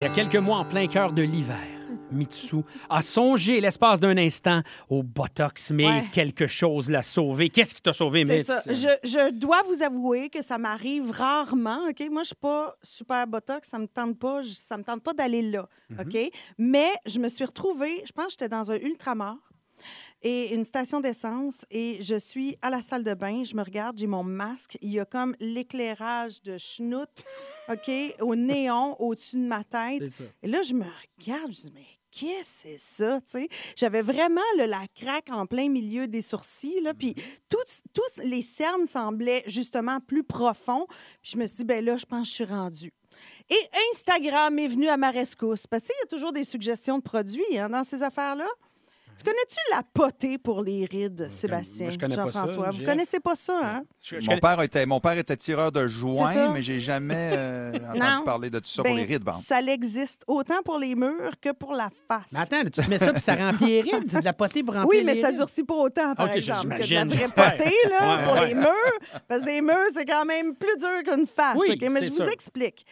Il y a quelques mois, en plein cœur de l'hiver, Mitsu a songé l'espace d'un instant au Botox, mais Ouais. quelque chose l'a sauvé. Qu'est-ce qui t'a sauvé, Mitz? ça. Je, je dois vous avouer que ça m'arrive rarement. OK? Moi, je suis pas super botox. Ça me tente pas. je- Ça me tente pas d'aller là. Mhm. OK? Mais je me suis retrouvée, je pense que j'étais dans un ultramar et une station d'essence et je suis à la salle de bain. Je me regarde, j'ai mon masque. Il y a comme l'éclairage de schnout, OK, au néon au-dessus de ma tête. Ça. Et là, je me regarde, je dis, mais qu'est-ce que c'est ça? tu sais? J'avais vraiment là, la craque en plein milieu des sourcils. Là, puis tous, tous les cernes semblaient justement plus profonds. Puis je me suis dit, ben là, je pense que je suis rendue. Et Instagram est venu à ma rescousse. Parce qu'il y a toujours des suggestions de produits hein, dans ces affaires-là. Tu connais-tu la potée pour les rides, Sébastien? moi, je connais pas ça, Jean-François, vous Jeff. connaissez pas ça, hein? Je- je Mon connais- père, était, mon père était tireur de C'est ça. joints, mais j'ai jamais euh, entendu Non. parler de tout ça pour Ben, les rides. Bon. Ça existe autant pour les murs que pour la face. Mais attends, tu te mets ça puis ça remplit les rides. C'est de la potée pour remplir Oui, mais les ça rides. durcit pas autant, par Ok, exemple, que de la j'imagine, vraie j'espère. potée, là, Ouais, pour ouais. les murs. Parce que les murs, c'est quand même plus dur qu'une face. Oui, OK? Mais c'est je vous sûr. explique.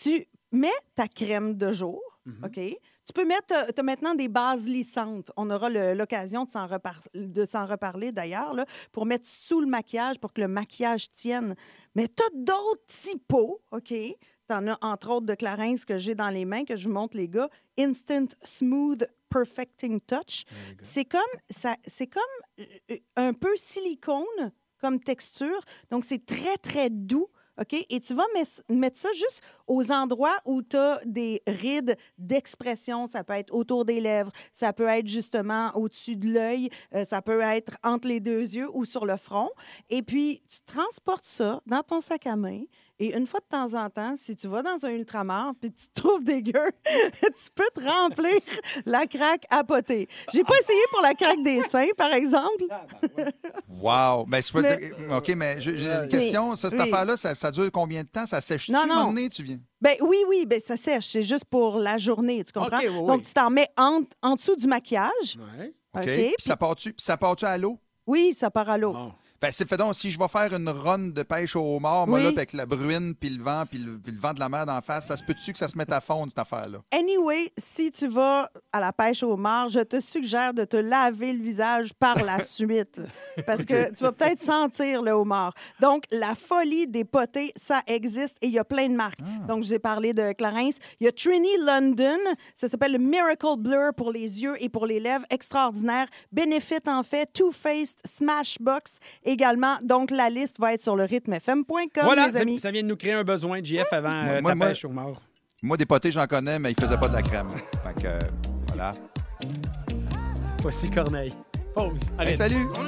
Tu mets ta crème de jour, Mhm. OK? Tu peux mettre tu as maintenant des bases lissantes. On aura l'occasion de s'en repar- reparler d'ailleurs, pour mettre sous le maquillage pour que le maquillage tienne. Mais tu as d'autres typos, OK? Tu en as entre autres de Clarins que j'ai dans les mains, que je vous montre les gars. Instant Smooth Perfecting Touch. C'est comme, ça, comme euh, un peu silicone comme texture. Donc, c'est très, très doux. OK? Et tu vas mettre ça juste aux endroits où tu as des rides d'expression. Ça peut être autour des lèvres, ça peut être justement au-dessus de l'œil, euh, ça peut être entre les deux yeux ou sur le front. Et puis, tu transportes ça dans ton sac à main. Et une fois de temps en temps, si tu vas dans un ultramar puis tu te trouves dégueu, tu peux te remplir la craque à poter. J'ai pas essayé pour la craque des seins, par exemple. Wow! Ben, c'est pas- Mais- OK, mais j'ai une question. Ça, cette oui. affaire-là, ça, ça dure combien de temps? Ça sèche-tu Non, non. donné, tu viens? Ben oui, oui, ben ça sèche. C'est juste pour la journée, tu comprends? OK, oui, oui. Donc, tu t'en mets en, en dessous du maquillage. Ouais. OK. Puis puis- ça part-tu puis ça part-tu à l'eau? Oui, ça part à l'eau. Bon. Ben, c'est fait donc, si je vais faire une run de pêche au homard, moi, Oui. là, avec la bruine, puis le vent, puis le, vent de la mer d'en face, ça se peut-tu que ça se mette à fondre, cette affaire-là? Anyway, si tu vas à la pêche au mar, je te suggère de te laver le visage par la suite. Parce que tu vas peut-être sentir le homard. Donc, la folie des potées, ça existe et il y a plein de marques. Donc, je vous ai parlé de Clarins. Il y a Trini London. Ça s'appelle le Miracle Blur pour les yeux et pour les lèvres. Extraordinaire. Benefit en fait. Too Faced, Smashbox également. Donc, la liste va être sur le rythmefm.com, Voilà, les ça, amis. ça vient de nous créer un besoin, JF, avant euh, Moi- ta moi- pêche au mort. Moi, des potés, j'en connais, mais ils faisaient pas de la crème. fait que, euh, voilà. Voici Corneille. Pause. Allez, Hey, salut! On